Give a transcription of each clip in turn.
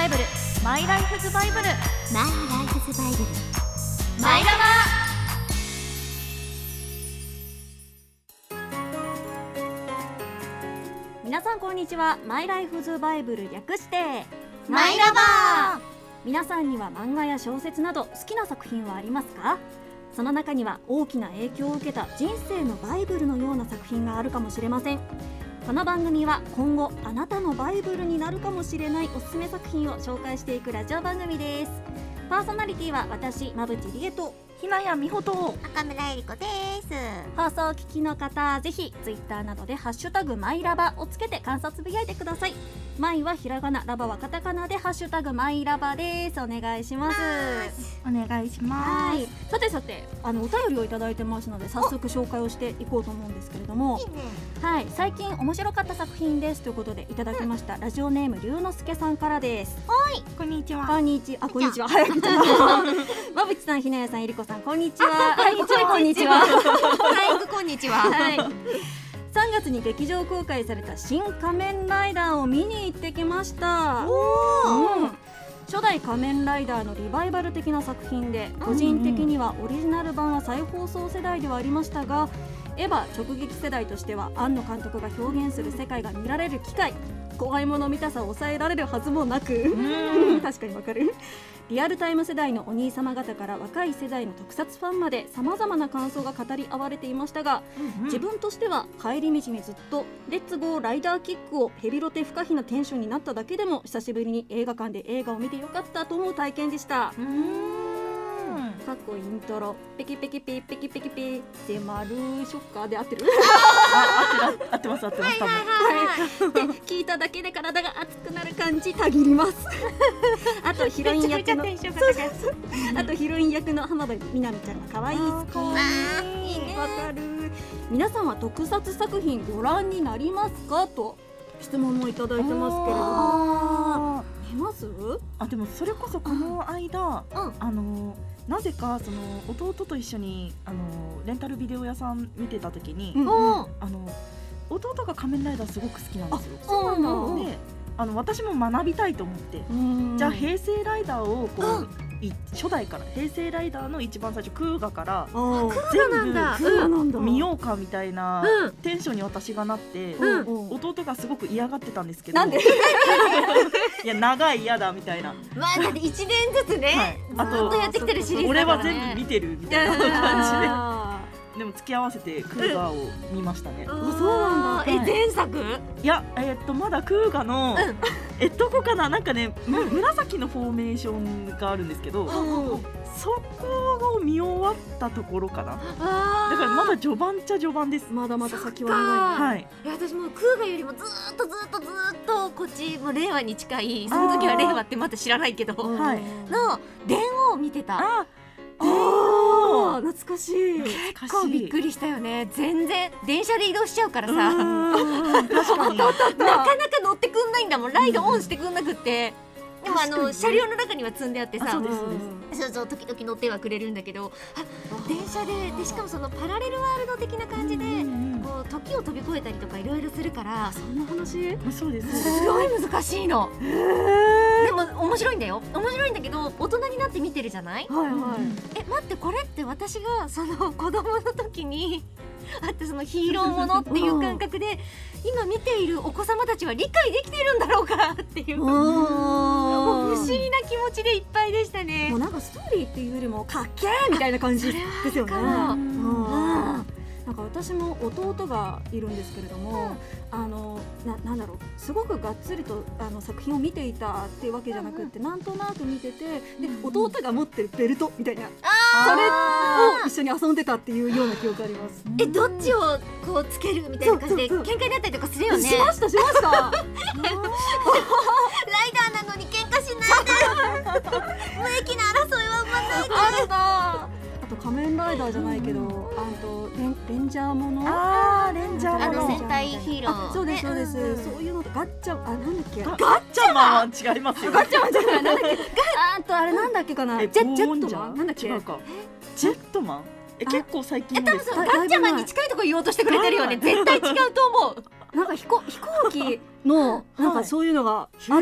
バイブルマイライフズバイブルマイライフズバイブルマイラ皆さんこんにちは。マイライフズバイブル略してマイラバ皆さんには漫画や小説など好きな作品はありますか？その中には大きな影響を受けた人生のバイブルのような作品があるかもしれませんこの番組は今後あなたのバイブルになるかもしれないおすすめ作品を紹介していくラジオ番組です。パーソナリティは私馬淵理恵とひなやみほと赤村えり子です放送を聞きの方ぜひツイッターなどで「ハッシュタグマイラバ」をつけて観察つぶやいてくださいマイはひらがなラバはカタカナで「ハッシュタグマイラバ」です。お願いします。お願いしまはい。さてさてあのお便りをいただいてますので早速紹介をしていこうと思うんですけれども。いいね。はい。最近面白かった作品ですということでいただきました、ラジオネーム龍之介さんからです。こんにちは。こんにちは。あこんにちは。早口だまぶちさんひなやさんえりこさんこんにちは。は。いこんにちは。フライングこんにちは。はい。3月に劇場公開された新仮面ライダーを見に行ってきました。うん。初代仮面ライダーのリバイバル的な作品で個人的にはオリジナル版は再放送世代ではありましたがエヴァ直撃世代としては庵野監督が表現する世界が見られる機会怖いもの見たさを抑えられるはずもなく。確かにわかるリアルタイム世代のお兄様方から若い世代の特撮ファンまでさまざまな感想が語り合われていましたが、自分としては帰り道にずっと「レッツゴーライダーキック」をヘビロテ不可避なテンションになっただけでも久しぶりに映画館で映画を見てよかったと思う体験でした。かっこイントロ。ペキペキペペキペキペでマルショッカーで合ってる。合ってます合ってます多分はいで聞いただけで体が熱くなる感じたぎります。あとヒロイン役の。あとヒロイン役の浜辺美波ちゃんが可愛い好きわかる。皆さんは特撮作品ご覧になりますか？と質問もいただいてますけれども。あ見ます？ーあでもそれこそこの間うん。あのなぜかその弟と一緒にあのレンタルビデオ屋さん見てた時に、うんあの弟が仮面ライダーすごく好きなんですよ。そうなんだ。であの私も学びたいと思って、うん。じゃあ平成ライダーをこう、うん。い初代から平成ライダーの一番最初クーガから全部見ようかみたいなうん。テンションに私がなって、弟がすごく嫌がってたんですけど。なんで？いや長い嫌だみたいな、まあだって一年ずつね、はい、あずっとやってきてるシリーズ俺はだからね。全部見てるみたいなあ感じででも付き合わせてクーガーを見ましたね、あそうなんだ。えはい前作？いやえーっとまだクーガの、うん。えどこかな？なんかね、む紫のフォーメーションがあるんですけど、ーうんそこを見終わったところかな。だからまだ序盤っちゃ序盤です。まだまだ先は長い。はい。いや私もうクーガよりもずーっとずーっとずーっとこっちもう令和に近いその時は令和ってまだ知らないけどうんはい。の電王を見てた。あ懐かしい。結構びっくりしたよね。全然電車で移動しちゃうからさ。なかなか乗ってくんないんだもん。ライドオンしてくんなくって。でもあの車両の中には積んであってさ。あそうそう時々乗ってはくれるんだけど。あ電車ででしかもそのパラレルワールド的な感じでこう時を飛び越えたりとかいろいろするから。そんな話？うん。そうですすごい難しいの。でも面白いんだよ。面白いんだけど大人になって見てるじゃない？はいはい。え待ってこれって私がその子供の時に あったそのヒーローものっていう感覚で今見ているお子様たちは理解できているんだろうかっていう。もう不も思議な気持ちでいっぱいでしたもうね。なんかストーリーっていうよりもかっけーみたいな感じですよね。なんか私も弟がいるんですけれども、あのななんだろうすごくがっつりとあの作品を見ていたっていうわけじゃなくって、なんとなく見ててで弟が持ってるベルトみたいなそれを一緒に遊んでたっていうような記憶あります。えどっちをこうつけるみたいな感じで喧嘩になったりとかするよね。しましたしました。ライダーなのに喧嘩しないで無益な争いは生まないであるな。あと仮面ライダーじゃないけど、あとレンレンジャーもの。あーレンジャーもの。あの戦隊ヒーロー。あそうですそうです、ねうんそういうのとガッチャあなんだっけ？ガッチャマン。は違いますよガッチャマンじゃないなんだっけあとあれなんだっけかな。ジえェジェットマン？なんだっけ？違うか。ジェットマン？えあ結構最近え多分ですか？そうガッチャマンに近いところ言おうとしてくれてるよね。絶対違うと思う。なんか飛行飛行機のなんかそういうのがあったん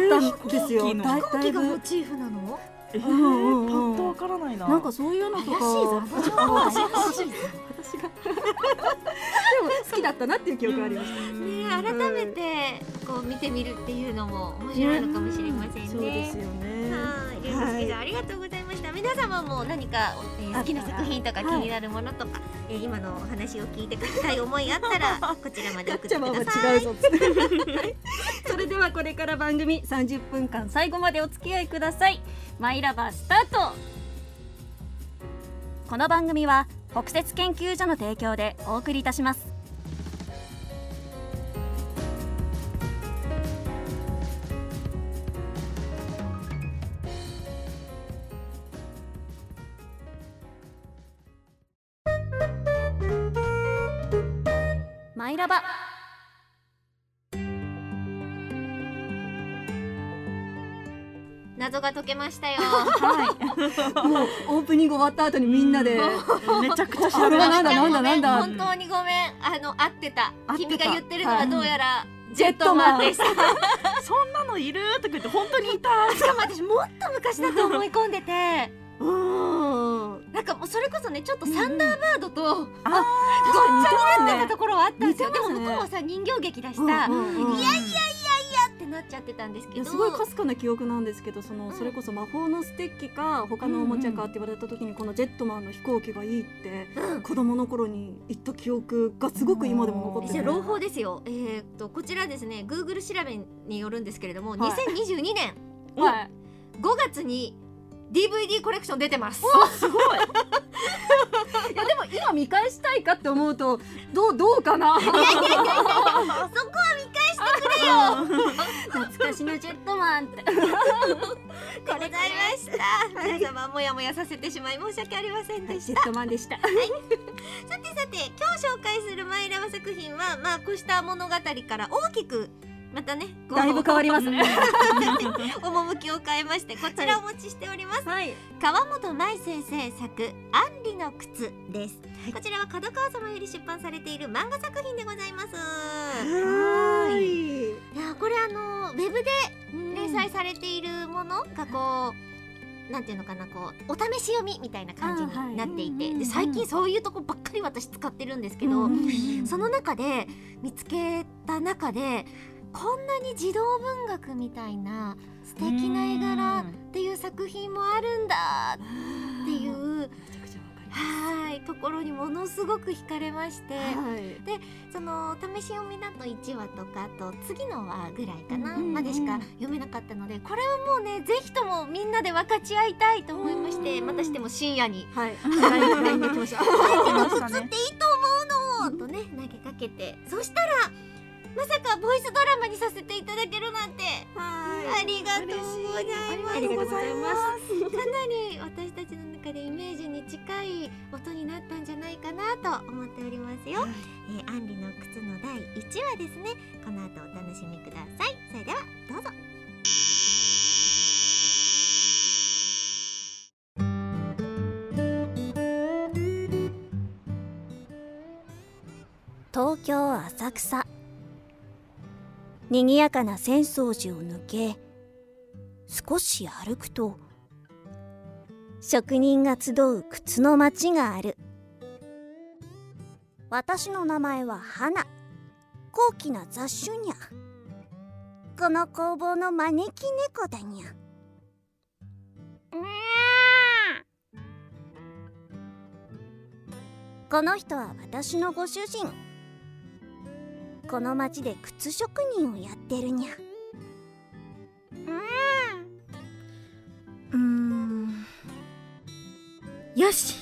ですよ。飛行機のだい飛行機がモチーフなの？えー、パッとわからないな。なんかそういうの怪しいとか。ぞ怪しいぞ。怪しいぞ。私が。でも好きだったなっていう記憶がありました。ね改めてこう見てみるっていうのも面白いのかもしれませんね。そうですよね。はい、りゅうすけさん、ありがとうございました。皆様も何か、えーあ好きな作品とか気になるものとか、えー今のお話を聞いて書きたい思いあったら、こちらまで送ってください。それではこれから番組30分間最後までお付き合いください。マイラバースタート。この番組は北節研究所の提供でお送りいたします。ラバ謎が解けましたよ。はもうオープニング終わった後にみんなで。いめちゃくちゃ調べまなんだなんだ本当にごめん。あの、合ってた。君が言ってるのははいどうやら、ジェットマンでした。そんなのいる？とか言って本当にいた。しかも私もっと昔だと思い込んでて、うーん。なんかもうそれこそね、ちょっとサンダーバードと、ごっちあゃになってたところはあったんですよ。ね。でも向こうはさ、人形劇だしさ、うんうんうん。いやいやいやいやってなっちゃってたんですけど。すごいかすかな記憶なんですけどそのそれこそ魔法のステッキか他のおもちゃかって言われた時にこのジェットマンの飛行機がいいってうん。子供の頃に言った記憶がすごく今でも残ってて。じゃあ朗報ですよ。えーっとこちらですね、Google 調べによるんですけれども、はい。2022年はい。5月に DVD コレクション出てます。すごい いやでも今見返したいかって思うとどうどうかな？そこは見返してくれよ。懐かしのジェットマンってでございました。皆様もやもやさせてしまい申し訳ありませんでした。ジェットマンでしたさてさて今日紹介するマイラバ作品はまあこうした物語から大きくまたねだいぶ変わりますね。趣を変えましてこちらお持ちしております、はい。川本舞先生作「アンリの靴」です、こちらは角川様より出版されている漫画作品でございます。はい。いやこれあのウェブで連載されているものがこうなんていうのかなこうお試し読みみたいな感じになっていて、あはいで最近そういうとこばっかり私使ってるんですけど、その中で見つけた中でこんなに児童文学みたいな素敵な絵柄っていう作品もあるんだっていうはいところにものすごく惹かれまして。はい。その試し読みだと1話とかあと次の話ぐらいかな、うんうんうん。までしか読めなかったのでこれはもうねぜひともみんなで分かち合いたいと思いましてうん。またしても深夜にはい。LINE LINE できました来ましたね「い。い。と思うの!」とね投げかけてそしたらまさかボイスドラマにさせていただけるなんて。ありがとうございます。ありがとうございます。かなり私たちの中でイメージに近い音になったんじゃないかなと思っておりますよ、えー、アンリの靴の第1話ですね。この後お楽しみください。それではどうぞ。東京浅草賑やかな浅草寺を抜け少し歩くと職人が集う靴の町がある。私の名前は花。高貴な雑種にゃ。この工房の招き猫だにゃ。この人は私のご主人この町で靴職人をやってるにゃ。うーん。よし。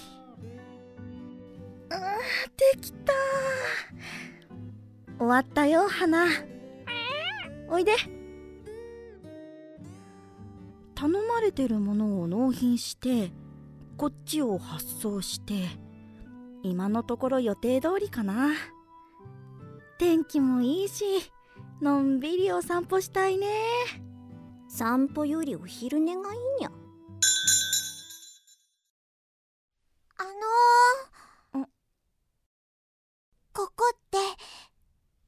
あーできた終わったよ花。おいで。頼まれてるものを納品してこっちを発送して今のところ予定通りかな天気もいいしのんびりお散歩したいね。散歩よりお昼寝がいいにゃ。あのーん。ここって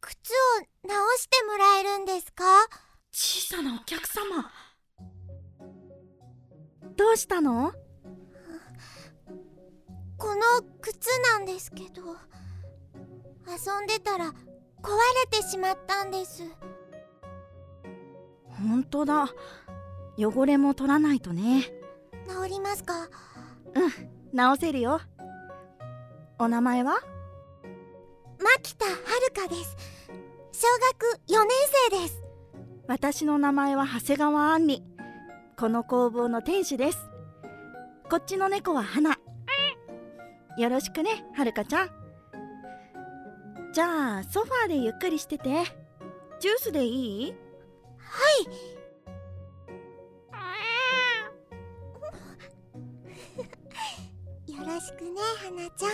靴を直してもらえるんですか？様。どうしたの？この靴なんですけど遊んでたら壊れてしまったんです。本当だ。汚れも取らないとね。治りますか？うん直せるよ。お名前は？牧田遥です。小学4年生です。私の名前は長谷川杏里。この工房の店主です。こっちの猫は花。よろしくねはるかちゃんじゃあソファーでゆっくりしてて。ジュースでいい？よろしくね花ちゃん。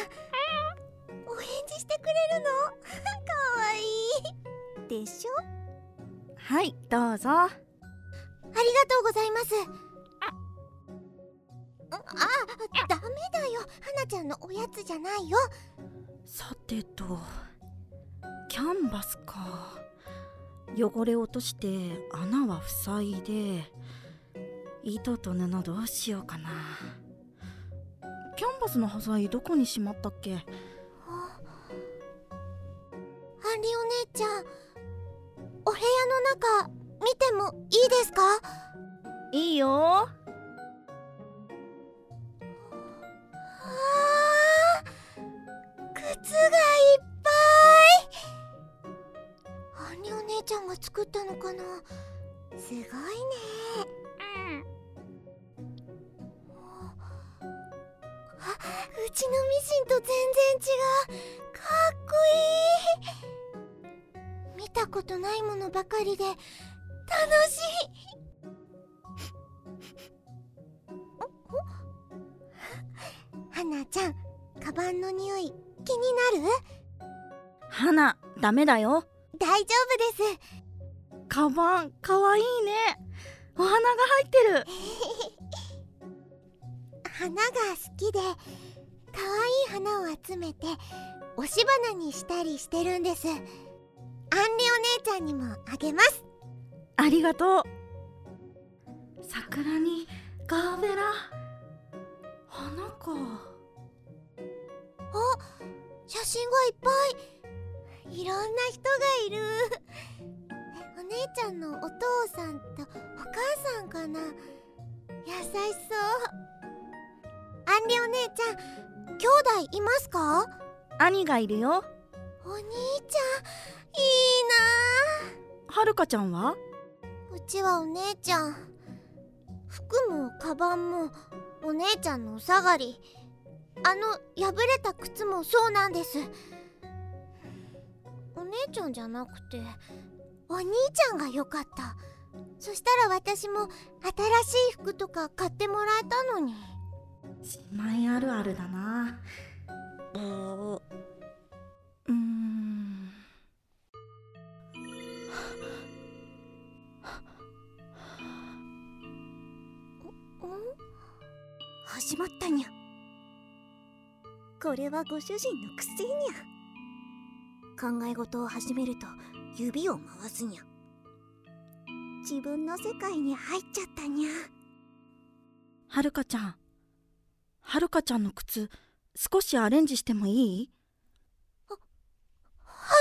お返事してくれるの？かわいい。でしょ？はいどうぞ。ありがとうございます。ああダメだよ。花ちゃんのおやつじゃないよ。さてとキャンバスか。汚れ落として穴は塞いで糸と布どうしようかな。キャンバスの端材どこにしまったっけ？アンリお姉ちゃんお部屋の中見てもいいですか？いいよ。あー靴がいっちゃんが作ったのかな？すごいね。あうちのミシンと全然違う。かっこいい。見たことないものばかりで楽しい。花ちゃんカバンの匂い気になる？花ダメだよ。大丈夫です。カバンかわいいね。お花が入ってる。花が好きで可愛い花を集めて押し花にしたりしてるんです。アンリお姉ちゃんにもあげます。ありがとう。桜にガーベラ。花か。写真がいっぱいいろんな人がいる。お姉ちゃんのお父さんとお母さんかな。優しそう。アンリお姉ちゃん兄弟いますか？兄がいるよ。お兄ちゃんいいな。はるかちゃんは？うちはお姉ちゃん。服もカバンもお姉ちゃんのお下がり。あの破れた靴もそうなんです。お姉ちゃんじゃなくてお兄ちゃんが良かった。そしたら私も新しい服とか買ってもらえたのに。姉妹あるあるだな。うーん。始まったにゃ。これはご主人の癖にゃ考え事を始めると指を回すにゃ。自分の世界に入っちゃったにゃ。はるかちゃん。はるかちゃんの靴少しアレンジしてもいい？は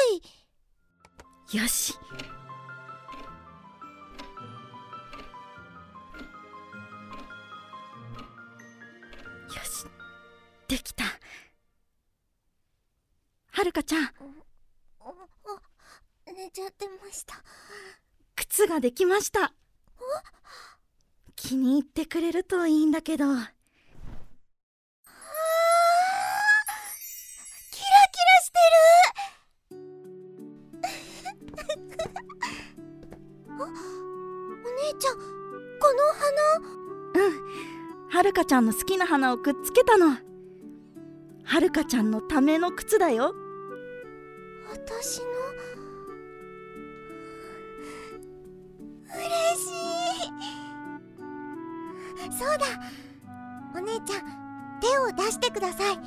い。よし。よし。できた。はるかちゃんちゃってました。靴ができました。気に入ってくれるといいんだけど。キラキラしてる。あお姉ちゃんこのはるかちゃんの好きな花をくっつけたの。はるかちゃんのための靴だよ。花私のそうだ。お姉ちゃん手を出してください。はい。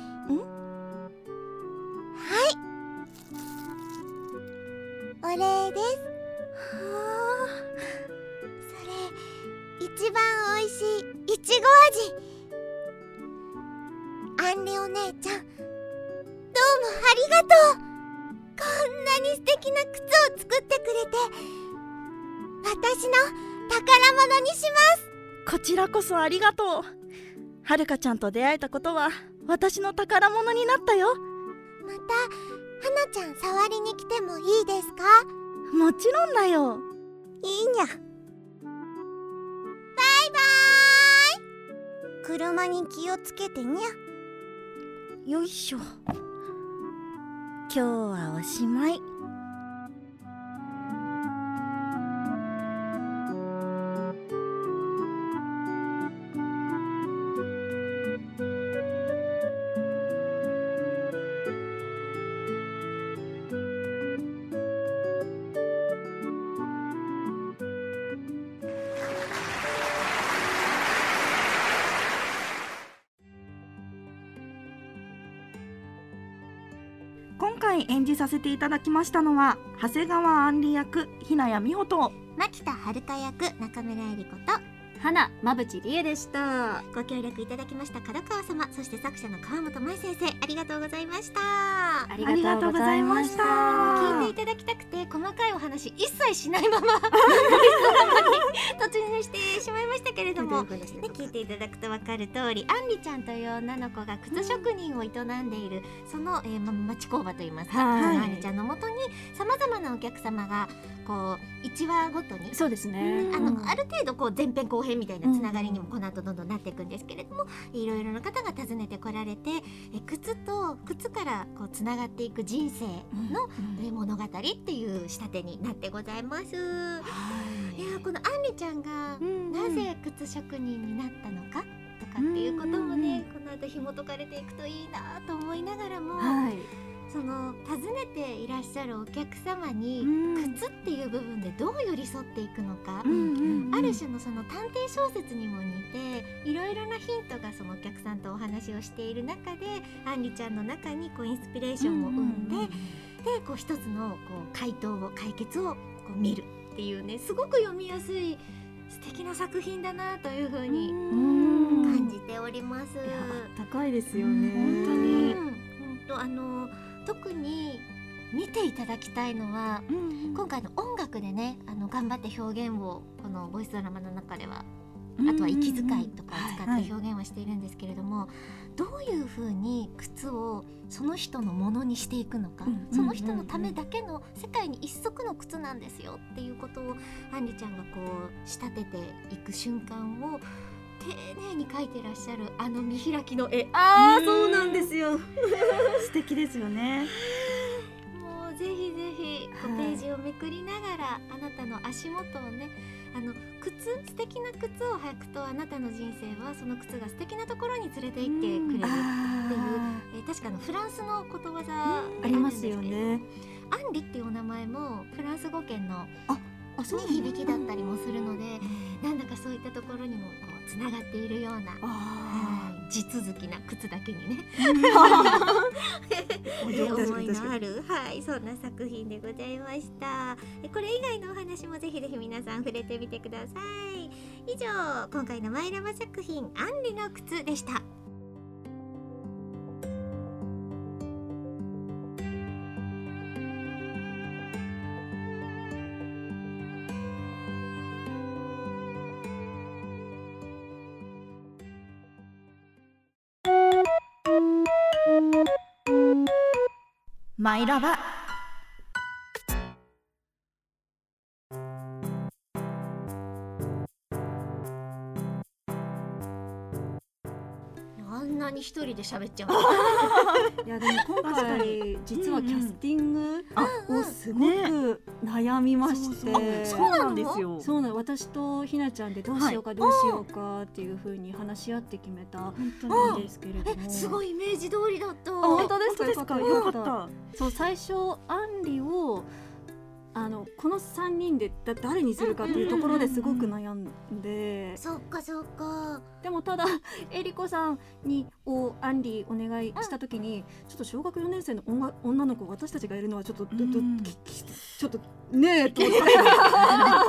お礼です。はそれ一番美味しいいちご味。アンリお姉ちゃんどうもありがとう。こんなに素敵な靴を作ってくれて私の宝物にしますこちらこそありがとう。はるかちゃんと出会えたことは私の宝物になったよ。また花ちゃん触りに来てもいいですか？もちろんだよ。いいにゃ。バイバーイ。車に気をつけてにゃ。よいしょ。今日はおしまい演じさせていただきましたのは長谷川杏里役ひなやみほと。牧田遥役中村江里子と花馬淵理恵でした。ご協力いただきました角川様そして作者の川本舞先生ありがとうございました。あありがとうございました。聞いていただきたくて細かいお話一切しないまま 突入してしまいましたけれども、ね、聞いていただくと分かる通りあんりちゃんという女の子が靴職人を営んでいる、その、えーま、町工場といいますか、はい。あんりちゃんのもとにさまざまなお客様がこう1話ごとにそうですね。あのある程度こう前編後編みたいなつながりにもこの後どんどんなっていくんですけれども、いろいろな方が訪ねてこられてえ靴と靴からこうつながっていく人生の、え物語っていう仕立てになってございます。い。やーこのあんりちゃんがなぜ靴職人になったのかとかっていうこともね、この後紐解かれていくといいなと思いながらも、はいその訪ねていらっしゃるお客様に、靴っていう部分でどう寄り添っていくのか、ある種のその探偵小説にも似ていろいろなヒントがそのお客さんとお話をしている中であんりちゃんの中にこうインスピレーションを生んで、でこう一つのこう回答を解決をこう見るっていうねすごく読みやすい素敵な作品だなというふうに感じております。高いですよね。本当に。うん。本当あの特に見ていただきたいのは今回の音楽でねあの頑張って表現をこのボイスドラマの中ではあとは息遣いとかを使って表現をしているんですけれども、どういうふうに靴をその人のものにしていくのか、うんその人のためだけの世界に一足の靴なんですよっていうことをあんりちゃんがこう仕立てていく瞬間を丁寧に描いてらっしゃるあの見開きの絵。ああそうなんですよ。素敵ですよね。もうぜひぜひこうはいページをめくりながら、あなたの足元をねあの靴素敵な靴を履くとあなたの人生はその靴が素敵なところに連れて行ってくれる、あえー確かあのフランスのことわざがありますよね。アンリっていうお名前もフランス語圏のあそうに響きだったりもするので、なんだかそういったところにもこうつながっているような、あはい地続きな靴だけにね 思いのある、はい、そんな作品でございました。えこれ以外のお話もぜひぜひ皆さん触れてみてください。以上、今回のマイラバ作品、アンリの靴でした。マイラバ一人で喋っちゃう。いやでも今回実はキャスティングをすごねく悩みまして、そうなんですよ。そうなの。私とひなちゃんでどうしようかどうしようかっていう風に話し合って決めた本当に。んですけれども。え、すごいイメージ通りだった。あ本当ですか？よよかかった。そう最初アンリをあのこの3人でだ誰にするかっていうところですごく悩んで。そっかそっか。でもただえりこさんにをアンリお願いした時に、ちょっと小学4年生の女女の子私たちがいるのはちょっと、ちょっとねえと思って。あ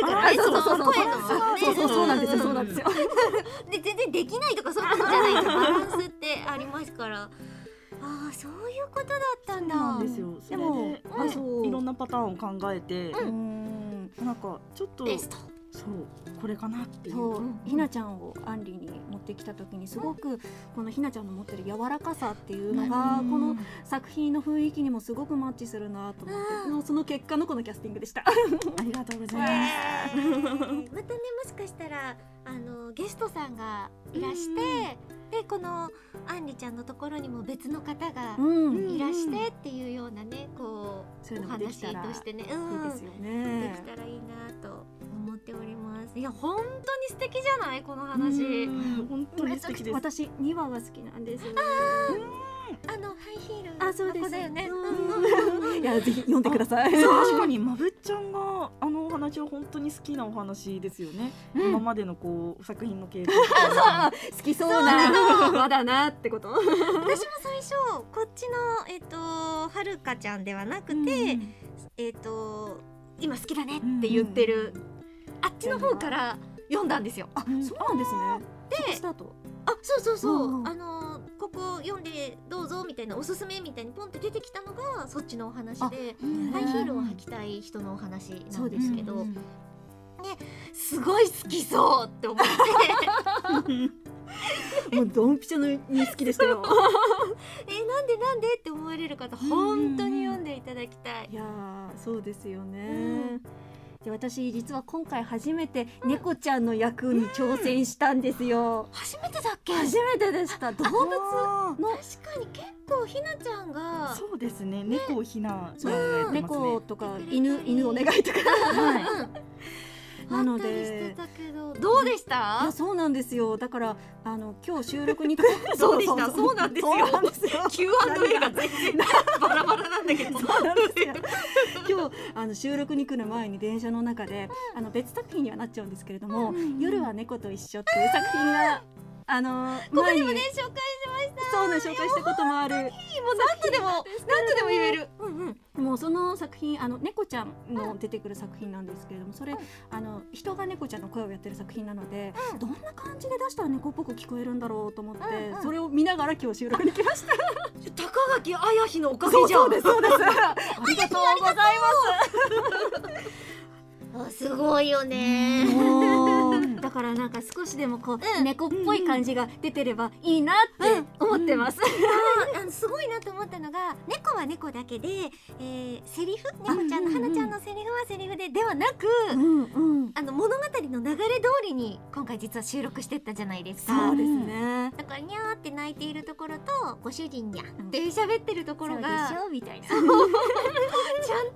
るか。らそうそうそう。の声のね。そう。そうそうなんですよそうなんですよ。で全然できないとかそういうことじゃないバランスってありますからああそういうことだったんだ。なんですよ。それでもああそういろんなパターンを考えて、うん。なんかちょっとそうこれかなっていう。そう、うん。ひなちゃんをアンリに持ってきた時にすごくこのひなちゃんの持ってる柔らかさっていうのがうん。この作品の雰囲気にもすごくマッチするなと思ってもうその結果のこのキャスティングでした。ありがとうございます、またねもしかしたらあのゲストさんがいらしてでこのあんりちゃんのところにも別の方がうん、いらしてっていうようなねこうお話としてね。うん。でき。たらいいなと思っております。いや本当に素敵じゃない？この話。うん。本当に素敵です。私2話が好きなんです。あのハイヒールあ、そうです。の子だよね。うん。いや、ぜひ読んでください。確かにまぶっちゃんがあのお話は本当に好きなお話ですよね、うん。今までのこう作品の経験 好きそうな輪だなってこと。私も最初こっちのえっ、とはるかちゃんではなくて、えっ、と今好きだねって言ってる、あっちの方から読んだんですよ。あ、そうなんですね。でスタート。あそうそうそう、あのここ読んでどうぞみたいなおすすめみたいにポンって出てきたのがそっちのお話でハイヒールを履きたい人のお話なんですけど、うんすごい好きそうって思って。もうドンピシャのに好きでしたよ。えなんでなんでって思われる方本当に読んでいただきたい。いやーそうですよね。で私実は今回初めて猫ちゃんの役に挑戦したんですよ。初めてだっけ？初めてでした。動物あの確かに結構ひなちゃんーがそうですね猫をひなちゃんがそうやってますね猫とかね犬犬お願いとか。はいなので。ど。どうでしいたやそうなんですよ。だからあの今日収録に そうでした。そうなんですよ。Q&A が全然バラバラなんだけど。今日あの収録に来る前に電車の中で、あの別作品にはなっちゃうんですけれども「夜は猫と一緒」っていう作品があの前にね紹介しました。そうね紹介したこともある。もう何度でも何度でも言える。うんうん。もうその作品あの猫ちゃんの出てくる作品なんですけれどもそれ、あの人が猫ちゃんの声をやってる作品なので、うん。どんな感じで出したら猫っぽく聞こえるんだろうと思って、うんうん。それを見ながら今日収録に来ました。高垣綾日のおかげじゃん。そうです。そうで す。ありがとうござい あすごいよねます。もうだからなんか少しでもこう、うん猫っぽい感じが出てればいいなって思ってます。あのすごいなと思ったのが猫は猫だけで、えー、セリフ？猫ちゃんのうんうんうん花ちゃんのセリフはセリフでではなく、うんうん。あの物語の流れ通りに今回実は収録してったじゃないですか。そうですね。だからにゃーって泣いているところとご主人にゃうんって喋ってるところが、そうでしょ？みたいな。ちゃん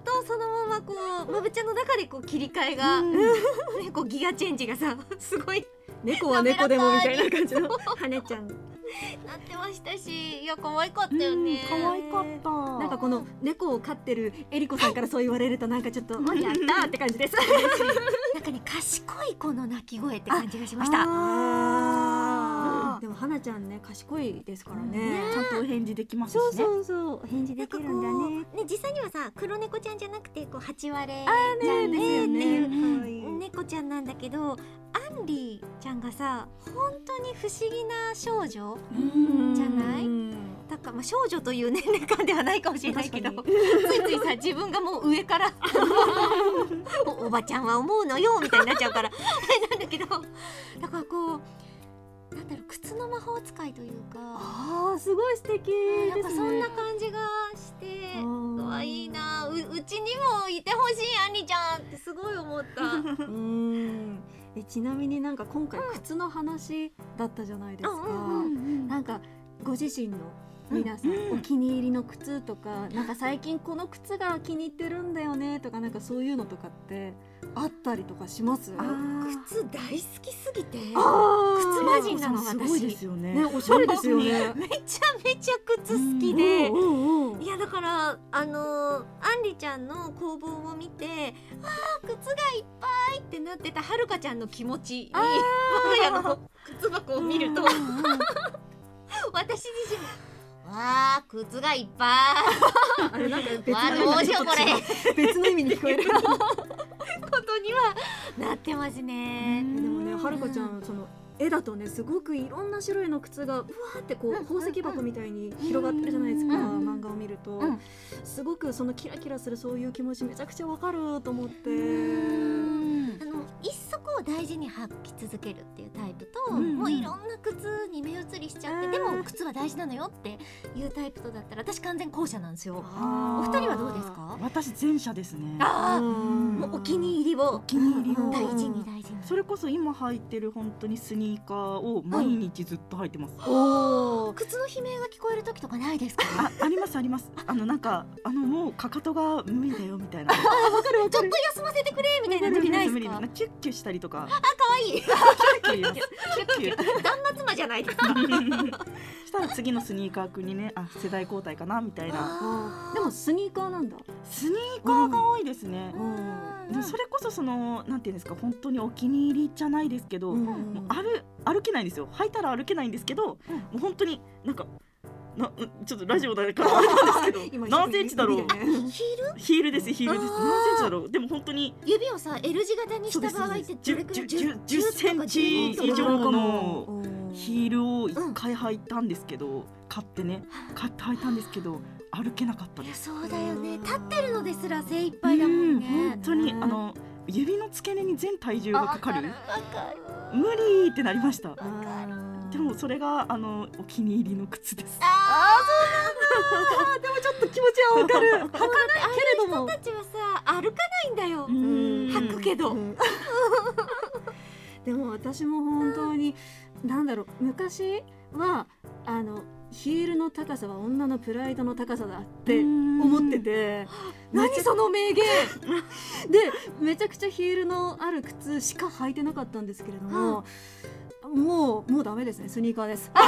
とそのままこうまぶちゃんの中でこう切り替えが、うん ねこうギガチェンジがさ すごい。猫は猫でもみたいな感じの。羽ちゃん。なってましたしいや可愛かったよね。可愛かった。なんかこの猫を飼ってるえりこさんからそう言われるとなんかちょっと「やった!」って感じです。なんかね賢い子の鳴き声って感じがしました。でも花ちゃんね賢いですからね。ちゃんとお返事できますしね。そうそうそう。返事できるんだね。ね実際にはさ黒猫ちゃんじゃなくてこう八割ちゃんねですよね。っていう猫ちゃんなんだけどアンリーちゃんがさ本当に不思議な少女うん。じゃない？うんだからまあ少女という年齢感ではないかもしれないけどつ確いついさ自分がもう上から おおばちゃんは思うのよみたいになっちゃうからあれなんだけどだからこうなんだろう靴の魔法使いというかあーすごい素敵なんですね。かそんな感じがしてうわいいなううちにもいてほしいアニちゃんってすごい思った。うん。えちなみになんか今回靴の話だったじゃないですか。うなんかご自身の皆さん、うんお気に入りの靴とかなんか最近この靴が気に入ってるんだよねとかなんかそういうのとかってあったりとかします？靴大好きすぎてあ靴魔人なのすごいですよね。ねおしゃれですよね。めちゃめちゃ靴好きでうんうんうんいやだからあのー、アンリちゃんの工房を見てあー靴がいっぱいってなってたはるかちゃんの気持ちに我が家の靴箱を見ると。私自身もわあ靴がいっぱあれなんかい。別の意味これ。別の意味に聞こえる。こと像にはなってますね。でもねはるかちゃんその絵だとねすごくいろんな種類の靴がうわーってこう宝石箱みたいに広がってるじゃないですか、うん漫画を見ると、うん。すごくそのキラキラするそういう気持ちめちゃくちゃわかると思って、あの一足を大事に履き続けるっていうタイプと、もういろんな靴に目移りしちゃって、うん靴は大事なのよっていうタイプとだったら私完全後者なんですよ。お二人はどうですか？私前者ですね。ああ、うん。もうお気に入りを。お気に入りを。大事に大事に。それこそ今履いてる本当にスニーカーを毎日ずっと履いてます、おー。靴の悲鳴が聞こえる時とかないですか？あありますあります。あ。のなんかあのもうかかとが無理だよみたいな。ちょっと休ませてくれみたいな時ないですか？キュッキュしたりとか。可愛い。キュッキュ言います。キュッキュ旦那妻じゃないですか？したら次のスニーカー君にねあ世代交代かなみたいな。でもスニーカーなんだ、スニーカーが多いですね、うん。でもそれこそそのなんていうんですか本当にお気に入りじゃないですけど、うん。もう歩歩けないんですよ。履いたら歩けないんですけど、もう本当になんかなちょっとラジオだからあれなんですけど 何センチだろう？ねヒール？ヒールですヒールです。何センチだろう？でも本当に指をさ L 字型にした場合ってどれくらい？10 10センチ以上のヒールを一うん回履いたんですけど、買ってね買って履いたんですけど歩けなかったいやです。そうだよね。立ってるのですら精一杯だもんね。うん本当にねあの指の付け根に全体重がかかる？わかる。無理ってなりました。でもそれがあのお気に入りの靴です。あ ちょっと気持ちはわかる。ーけれども人たちはさ歩かないんだよ。うん。履くけど。うん。でも私も本当に、なんだろう昔はあのヒールの高さは女のプライドの高さだって思ってて何その名言？でめちゃくちゃヒールのある靴しか履いてなかったんですけれども、もうもうダメですねスニーカーです。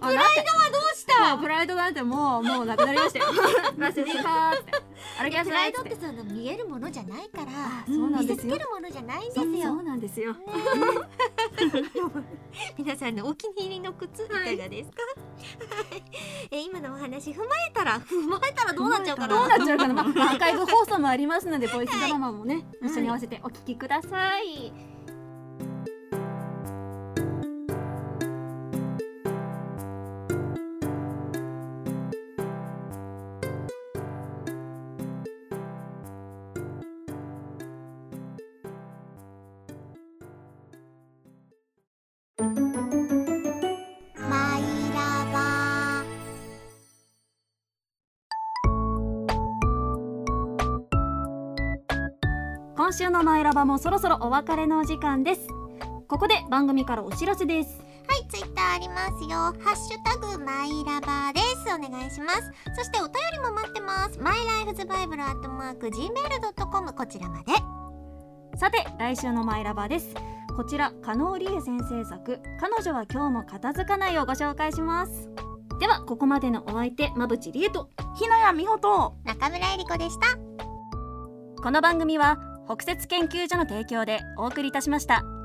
プライドはどうした？プライドなんてもうもうなくなりましたよ。まあスニーカーって歩きやすプライドってその見えるものじゃないからそうなんですよ見せつけ。るものじゃないんですよそうなんですよ。皆さんのお気に入りの靴い。かがですか、え今のお話踏まえたら踏まえたらどうなっちゃうかな？どうなっちゃうかな、まあ、アーカイブ放送もありますので、ボイスドラマもね、一緒に合わせてお聞きください。週のマイラバもそろそろお別れのお時間です。ここで番組からお知らせです。はい、ツイッターありますよ。ハッシュタグマイラバーです。お願いします。そしてお便りも待ってます。マイライフズバイブルアットマーク gmail.com こちらまで。さて、来週のマイラバです。こちら、加納理恵先生作、彼女は今日も片付かないをご紹介します。では、ここまでのお相手、馬淵理恵と、ひなやみほと中村えり子でした。この番組は、北雪研究所の提供でお送りいたしました。